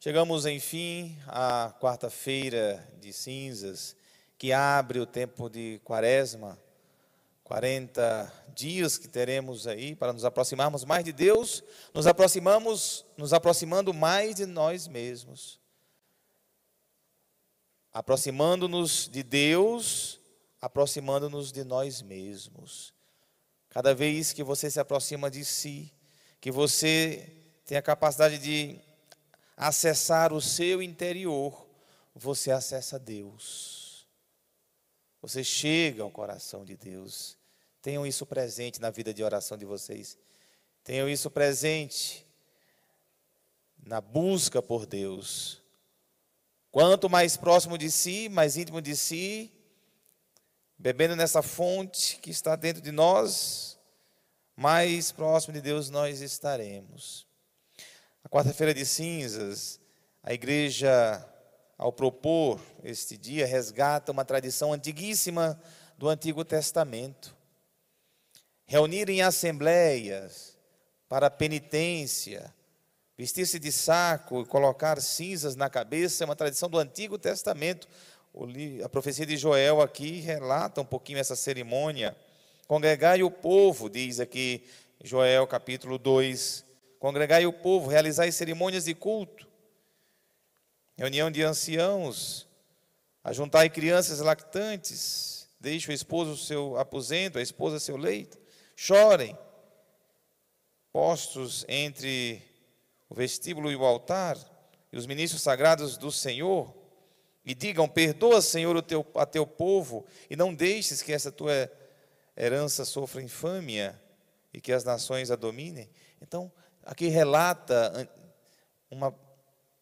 Chegamos, enfim, à quarta-feira de cinzas, que abre o tempo de quaresma, 40 dias que teremos aí para nos aproximarmos mais de Deus, nos aproximamos, nos aproximando mais de nós mesmos. Aproximando-nos de Deus, aproximando-nos de nós mesmos. Cada vez que você se aproxima de si, que você tem a capacidade de acessar o seu interior, você acessa Deus. Você chega ao coração de Deus. Tenham isso presente na vida de oração de vocês. Tenham isso presente na busca por Deus. Quanto mais próximo de si, mais íntimo de si, bebendo nessa fonte que está dentro de nós, mais próximo de Deus nós estaremos. A quarta-feira de cinzas, a igreja, ao propor este dia, resgata uma tradição antiguíssima do Antigo Testamento. Reunir em assembleias para penitência, vestir-se de saco e colocar cinzas na cabeça é uma tradição do Antigo Testamento. A profecia de Joel aqui relata um pouquinho essa cerimônia. Congregai o povo, diz aqui Joel capítulo 2, Congregai o povo, realizai cerimônias de culto, reunião de anciãos, ajuntai crianças lactantes, deixe o esposo seu aposento, a esposa seu leito, chorem, postos entre o vestíbulo e o altar, e os ministros sagrados do Senhor, e digam: Perdoa, Senhor, o teu, a teu povo, e não deixes que essa tua herança sofra infâmia e que as nações a dominem. Então, aqui relata uma,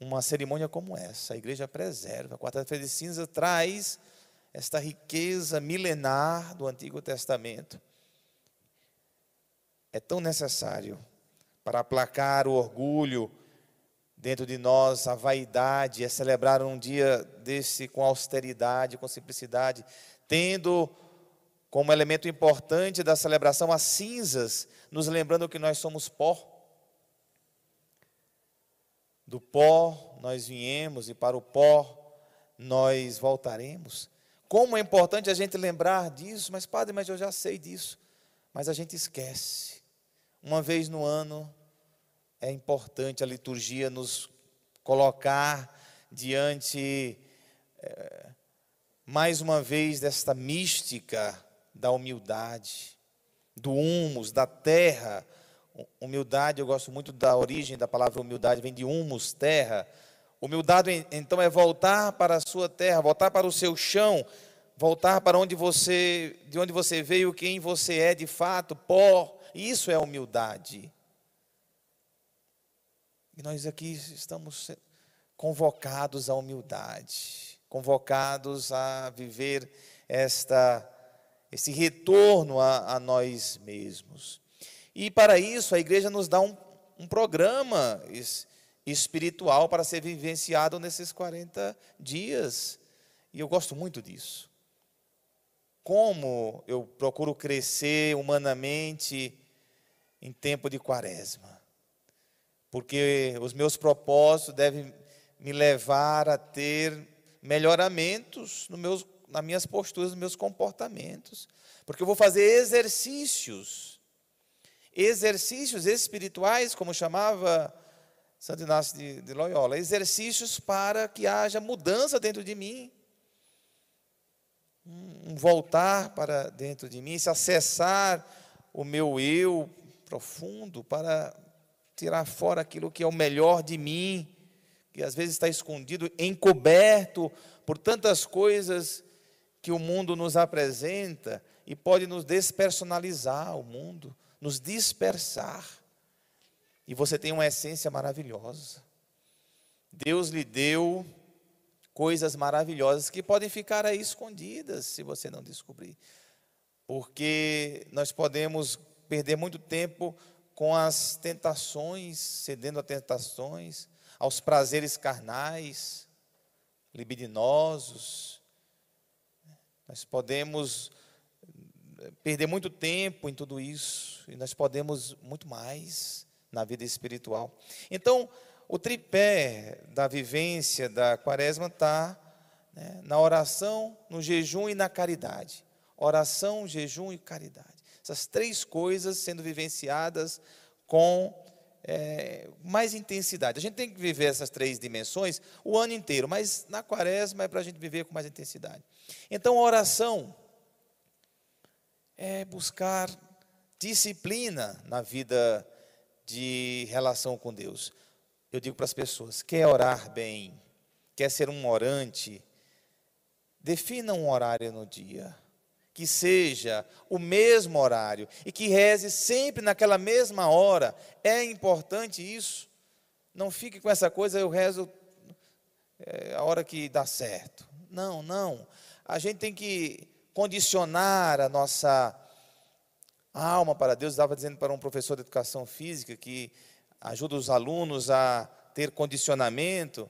uma cerimônia como essa. A igreja preserva. A quarta-feira de cinza traz esta riqueza milenar do Antigo Testamento. É tão necessário para aplacar o orgulho dentro de nós, a vaidade, é celebrar um dia desse com austeridade, com simplicidade, tendo como elemento importante da celebração as cinzas, nos lembrando que nós somos pó. Do pó nós viemos e para o pó nós voltaremos. Como é importante a gente lembrar disso, mas padre, mas eu já sei disso. Mas a gente esquece. Uma vez no ano é importante a liturgia nos colocar diante, é, mais uma vez, desta mística da humildade, do humus, da terra, Humildade, eu gosto muito da origem da palavra humildade, vem de humus, terra. Humildade, então, é voltar para a sua terra, voltar para o seu chão, voltar para onde você, de onde você veio, quem você é de fato, pó. Isso é humildade. E nós aqui estamos convocados à humildade, convocados a viver esta, esse retorno a, a nós mesmos. E para isso a igreja nos dá um, um programa espiritual para ser vivenciado nesses 40 dias. E eu gosto muito disso. Como eu procuro crescer humanamente em tempo de quaresma. Porque os meus propósitos devem me levar a ter melhoramentos no meus, nas minhas posturas, nos meus comportamentos. Porque eu vou fazer exercícios exercícios espirituais, como chamava Santo Inácio de, de Loyola, exercícios para que haja mudança dentro de mim, um voltar para dentro de mim, se acessar o meu eu profundo para tirar fora aquilo que é o melhor de mim, que às vezes está escondido, encoberto por tantas coisas que o mundo nos apresenta e pode nos despersonalizar o mundo nos dispersar. E você tem uma essência maravilhosa. Deus lhe deu coisas maravilhosas que podem ficar aí escondidas se você não descobrir. Porque nós podemos perder muito tempo com as tentações, cedendo a tentações, aos prazeres carnais, libidinosos. Nós podemos perder muito tempo em tudo isso, e nós podemos muito mais na vida espiritual. Então, o tripé da vivência da quaresma está né, na oração, no jejum e na caridade. Oração, jejum e caridade. Essas três coisas sendo vivenciadas com é, mais intensidade. A gente tem que viver essas três dimensões o ano inteiro, mas na quaresma é para a gente viver com mais intensidade. Então, a oração é buscar disciplina na vida de relação com Deus. Eu digo para as pessoas: quer orar bem, quer ser um orante, defina um horário no dia que seja o mesmo horário e que reze sempre naquela mesma hora. É importante isso. Não fique com essa coisa, eu rezo é, a hora que dá certo. Não, não. A gente tem que condicionar a nossa alma para Deus. Estava dizendo para um professor de educação física que ajuda os alunos a ter condicionamento.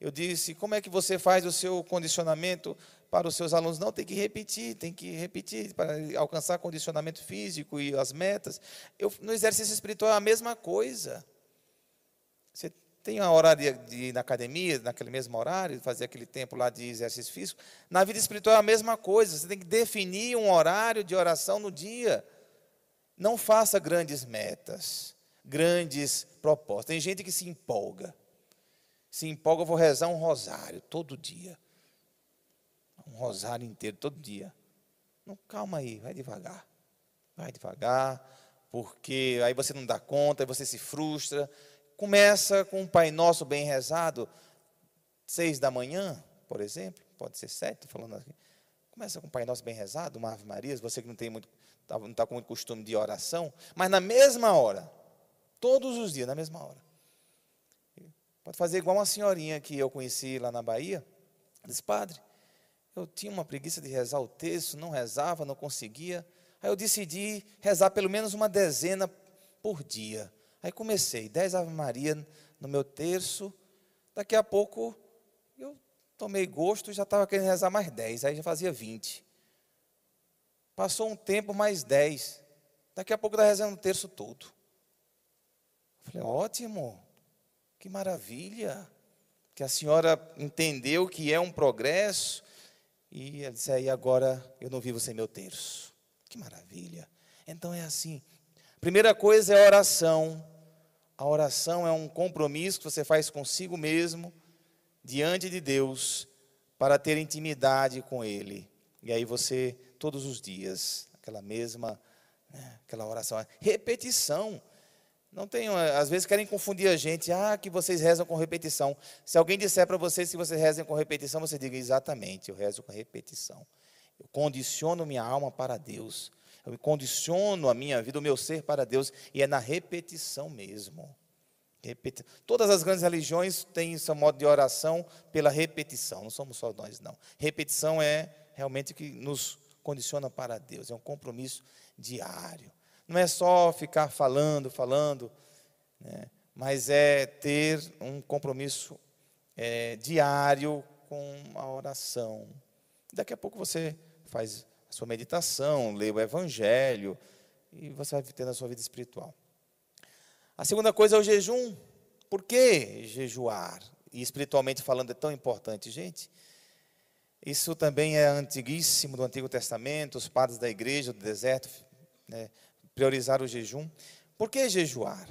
Eu disse: como é que você faz o seu condicionamento? para os seus alunos, não, tem que repetir, tem que repetir para alcançar condicionamento físico e as metas. Eu, no exercício espiritual é a mesma coisa. Você tem a de, de ir na academia, naquele mesmo horário, fazer aquele tempo lá de exercício físico. Na vida espiritual é a mesma coisa. Você tem que definir um horário de oração no dia. Não faça grandes metas, grandes propostas. Tem gente que se empolga. Se empolga, eu vou rezar um rosário todo dia um rosário inteiro todo dia. Não, calma aí, vai devagar. Vai devagar, porque aí você não dá conta, aí você se frustra. Começa com um Pai Nosso bem rezado, seis da manhã, por exemplo, pode ser sete, falando aqui. Começa com o Pai Nosso bem rezado, uma Ave Maria, você que não tem muito, tá, não está com muito costume de oração, mas na mesma hora, todos os dias, na mesma hora. Pode fazer igual uma senhorinha que eu conheci lá na Bahia, disse, padre, eu tinha uma preguiça de rezar o texto, não rezava, não conseguia. Aí eu decidi rezar pelo menos uma dezena por dia. Aí comecei, dez Ave Maria no meu terço. Daqui a pouco eu tomei gosto, já estava querendo rezar mais dez, aí já fazia vinte. Passou um tempo, mais dez. Daqui a pouco está rezando o terço todo. falei, ótimo, que maravilha. Que a senhora entendeu que é um progresso, e ele disse: aí agora eu não vivo sem meu terço. Que maravilha. Então é assim. Primeira coisa é a oração. A oração é um compromisso que você faz consigo mesmo, diante de Deus, para ter intimidade com Ele. E aí você, todos os dias, aquela mesma, né, aquela oração, repetição. Não tem, às vezes querem confundir a gente, ah, que vocês rezam com repetição. Se alguém disser para vocês que vocês rezam com repetição, você diga exatamente, eu rezo com repetição. Eu condiciono minha alma para Deus. Eu condiciono a minha vida, o meu ser para Deus, e é na repetição mesmo. Repeti Todas as grandes religiões têm seu modo de oração pela repetição, não somos só nós, não. Repetição é realmente que nos condiciona para Deus, é um compromisso diário. Não é só ficar falando, falando, né? mas é ter um compromisso é, diário com a oração. Daqui a pouco você faz a sua meditação, lê o Evangelho e você vai tendo a sua vida espiritual. A segunda coisa é o jejum. Por que jejuar? E espiritualmente falando é tão importante, gente. Isso também é antiguíssimo do Antigo Testamento, os padres da igreja do deserto né, priorizar o jejum. Por que jejuar?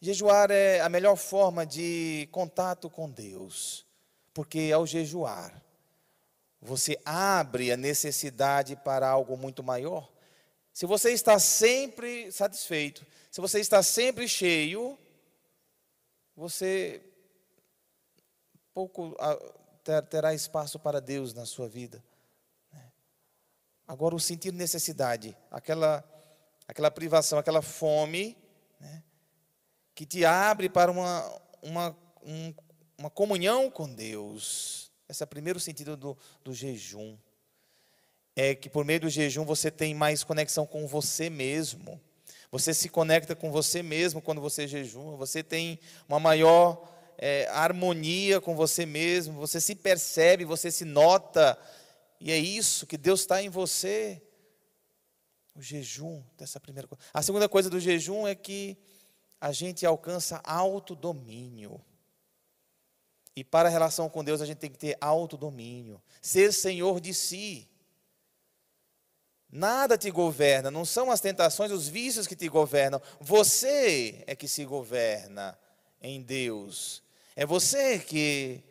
Jejuar é a melhor forma de contato com Deus, porque ao jejuar, você abre a necessidade para algo muito maior. Se você está sempre satisfeito, se você está sempre cheio, você pouco terá espaço para Deus na sua vida. Agora, o sentir necessidade, aquela aquela privação, aquela fome, né, que te abre para uma, uma, um, uma comunhão com Deus. Esse é o primeiro sentido do, do jejum. É que por meio do jejum você tem mais conexão com você mesmo. Você se conecta com você mesmo quando você jejuma. Você tem uma maior é, harmonia com você mesmo. Você se percebe, você se nota. E é isso que Deus está em você. O jejum, dessa primeira coisa. A segunda coisa do jejum é que a gente alcança autodomínio. E para a relação com Deus, a gente tem que ter autodomínio, ser senhor de si. Nada te governa, não são as tentações, os vícios que te governam. Você é que se governa em Deus. É você que,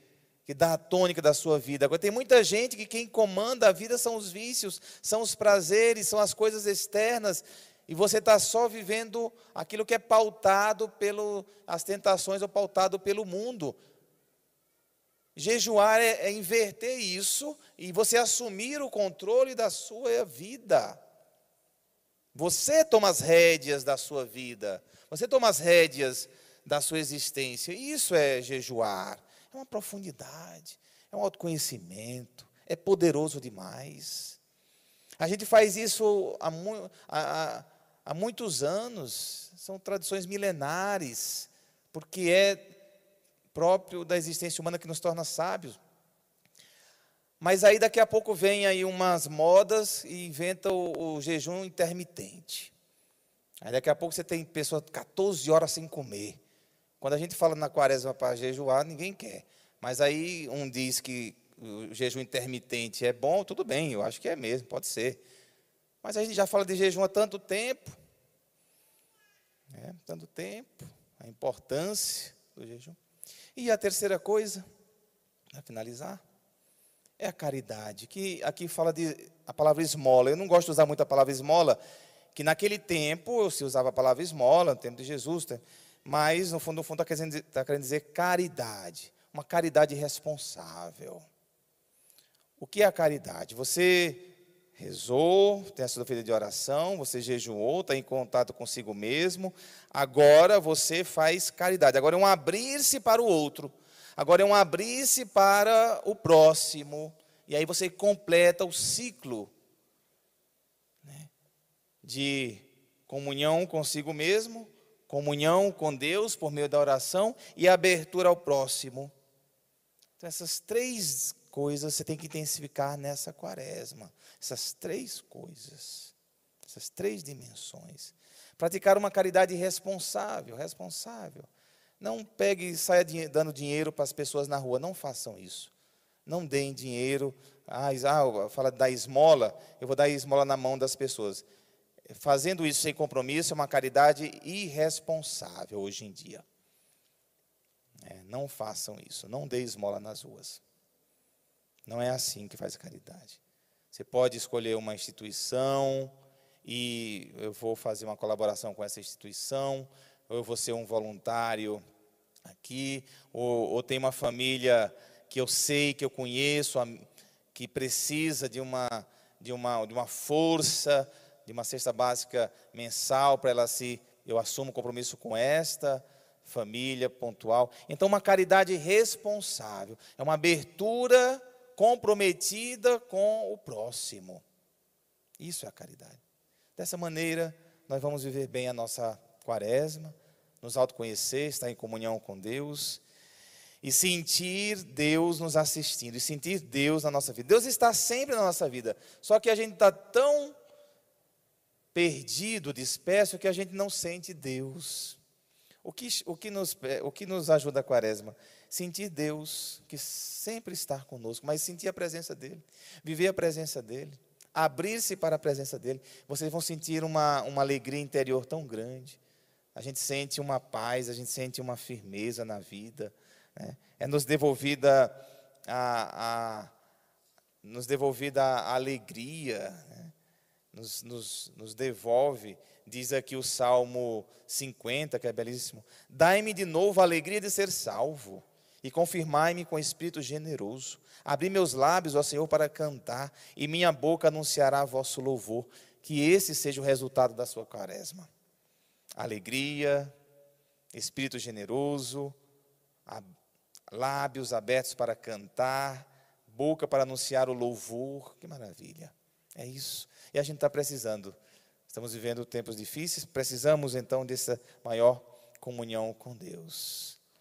que dá a tônica da sua vida. Agora, tem muita gente que quem comanda a vida são os vícios, são os prazeres, são as coisas externas. E você está só vivendo aquilo que é pautado pelas tentações ou pautado pelo mundo. Jejuar é, é inverter isso e você assumir o controle da sua vida. Você toma as rédeas da sua vida. Você toma as rédeas da sua existência. Isso é jejuar. É uma profundidade, é um autoconhecimento, é poderoso demais. A gente faz isso há, há, há muitos anos, são tradições milenares, porque é próprio da existência humana que nos torna sábios. Mas aí daqui a pouco vem aí umas modas e inventa o, o jejum intermitente. Aí daqui a pouco você tem pessoas 14 horas sem comer. Quando a gente fala na quaresma para jejuar, ninguém quer. Mas aí um diz que o jejum intermitente é bom, tudo bem, eu acho que é mesmo, pode ser. Mas a gente já fala de jejum há tanto tempo. É, tanto tempo, a importância do jejum. E a terceira coisa, para finalizar, é a caridade, que aqui fala de a palavra esmola. Eu não gosto de usar muito a palavra esmola, que naquele tempo se usava a palavra esmola, no tempo de Jesus, mas no fundo, no fundo está querendo, tá querendo dizer caridade, uma caridade responsável. O que é a caridade? Você rezou, tem a sua vida de oração, você jejuou, está em contato consigo mesmo. Agora você faz caridade. Agora é um abrir-se para o outro. Agora é um abrir-se para o próximo. E aí você completa o ciclo né, de comunhão consigo mesmo, comunhão com Deus por meio da oração e abertura ao próximo. Então, essas três coisas você tem que intensificar nessa quaresma. Essas três coisas, essas três dimensões. Praticar uma caridade responsável, responsável. Não pegue e saia dando dinheiro para as pessoas na rua, não façam isso. Não deem dinheiro. Ah, ah fala da esmola, eu vou dar esmola na mão das pessoas. Fazendo isso sem compromisso é uma caridade irresponsável hoje em dia. É, não façam isso, não dê esmola nas ruas. Não é assim que faz a caridade. Você pode escolher uma instituição e eu vou fazer uma colaboração com essa instituição, ou eu vou ser um voluntário aqui, ou, ou tem uma família que eu sei, que eu conheço, que precisa de uma, de uma, de uma força, de uma cesta básica mensal para ela se. Eu assumo compromisso com esta família pontual. Então, uma caridade responsável, é uma abertura comprometida com o próximo. Isso é a caridade. Dessa maneira, nós vamos viver bem a nossa quaresma, nos autoconhecer, estar em comunhão com Deus e sentir Deus nos assistindo, e sentir Deus na nossa vida. Deus está sempre na nossa vida, só que a gente está tão perdido, disperso, que a gente não sente Deus. O que, o que, nos, o que nos ajuda a quaresma? Sentir Deus, que sempre está conosco, mas sentir a presença dEle, viver a presença dEle, abrir-se para a presença dEle. Vocês vão sentir uma, uma alegria interior tão grande. A gente sente uma paz, a gente sente uma firmeza na vida. Né? É nos devolvida a, a nos devolvida a alegria, né? nos, nos, nos devolve, diz aqui o Salmo 50, que é belíssimo: Dai-me de novo a alegria de ser salvo e confirmai-me com espírito generoso. Abri meus lábios, ó Senhor, para cantar, e minha boca anunciará vosso louvor. Que esse seja o resultado da sua quaresma. Alegria, espírito generoso, lábios abertos para cantar, boca para anunciar o louvor. Que maravilha. É isso. E a gente está precisando. Estamos vivendo tempos difíceis, precisamos então dessa maior comunhão com Deus.